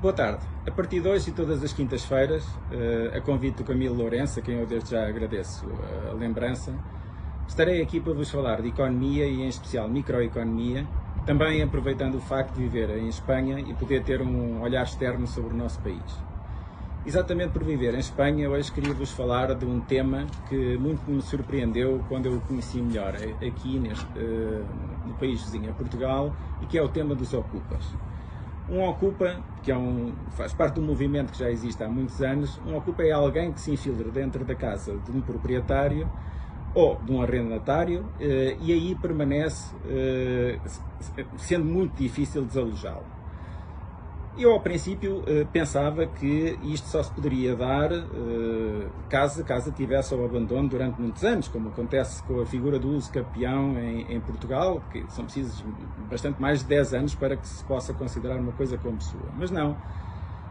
Boa tarde. A partir de hoje e todas as quintas-feiras, uh, a convite do Camilo Lourenço, a quem eu desde já agradeço a lembrança, estarei aqui para vos falar de economia e em especial microeconomia, também aproveitando o facto de viver em Espanha e poder ter um olhar externo sobre o nosso país. Exatamente por viver em Espanha, hoje queria vos falar de um tema que muito me surpreendeu quando eu o conheci melhor aqui neste, no país vizinho a Portugal e que é o tema dos ocupas. Um ocupa, que é um, faz parte de um movimento que já existe há muitos anos, um ocupa é alguém que se infiltra dentro da casa de um proprietário ou de um arrendatário eh, e aí permanece, eh, sendo muito difícil desalojá-lo. Eu, ao princípio, eh, pensava que isto só se poderia dar eh, caso a casa tivesse ao abandono durante muitos anos, como acontece com a figura do uso campeão em, em, Portugal, que são precisos bastante mais de 10 anos para que se possa considerar uma coisa como sua. Mas não.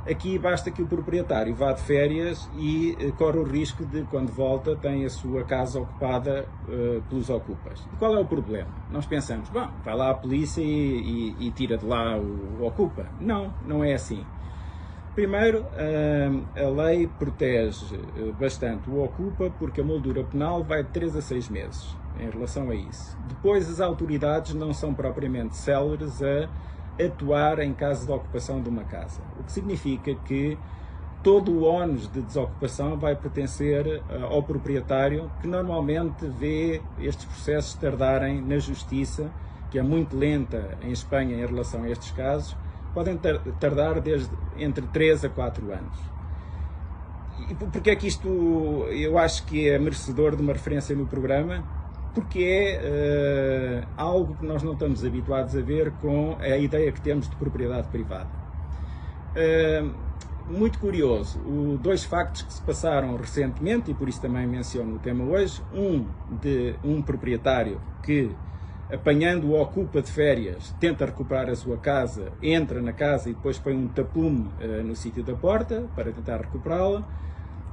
Aqui basta que o proprietário vá de férias e eh, corre o risco de, quando volta, tem a sua casa ocupada uh, pelos ocupas. E qual é o problema? Nós pensamos, bom, vai lá a polícia e, e, e tira de lá o, o, ocupa. Não, não é assim. Primeiro, uh, a lei protege bastante o ocupa porque a moldura penal vai de 3 a 6 meses em relação a isso. Depois, as autoridades não são propriamente céleres a atuar em caso de ocupação de uma casa. O que significa que todo o ónus de desocupação vai pertencer uh, ao proprietário, que normalmente vê estes processos tardarem na justiça, que é muito lenta em Espanha em relação a estes casos, podem tardar desde entre 3 a 4 anos. E porque é que isto eu acho que é merecedor de uma referência no programa? Porque é uh, algo que nós não estamos habituados a ver com a ideia que temos de propriedade privada. Uh, muito curioso, o, dois factos que se passaram recentemente, e por isso também menciono o tema hoje, um de um proprietário que, apanhando o ocupa de férias, tenta recuperar a sua casa, entra na casa e depois põe um tapume uh, no sítio da porta para tentar recuperá-la,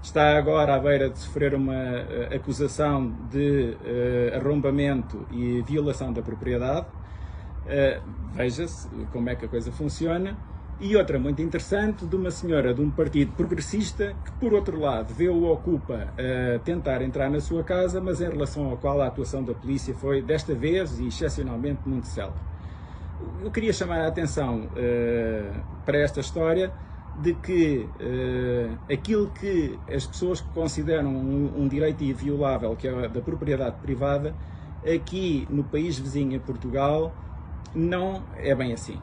está agora à beira de sofrer uma uh, acusação de uh, arrombamento e violação da propriedade. Uh, Veja-se como é que a coisa funciona. E outra muito interessante, de uma senhora de um partido progressista que, por outro lado, vê o Ocupa tentar entrar na sua casa, mas em relação ao qual a atuação da polícia foi, desta vez e excepcionalmente, muito célere. Eu queria chamar a atenção para esta história de que uh, aquilo que as pessoas consideram um, um, direito inviolável, que é da propriedade privada, aqui no país vizinho, Portugal, não é bem assim.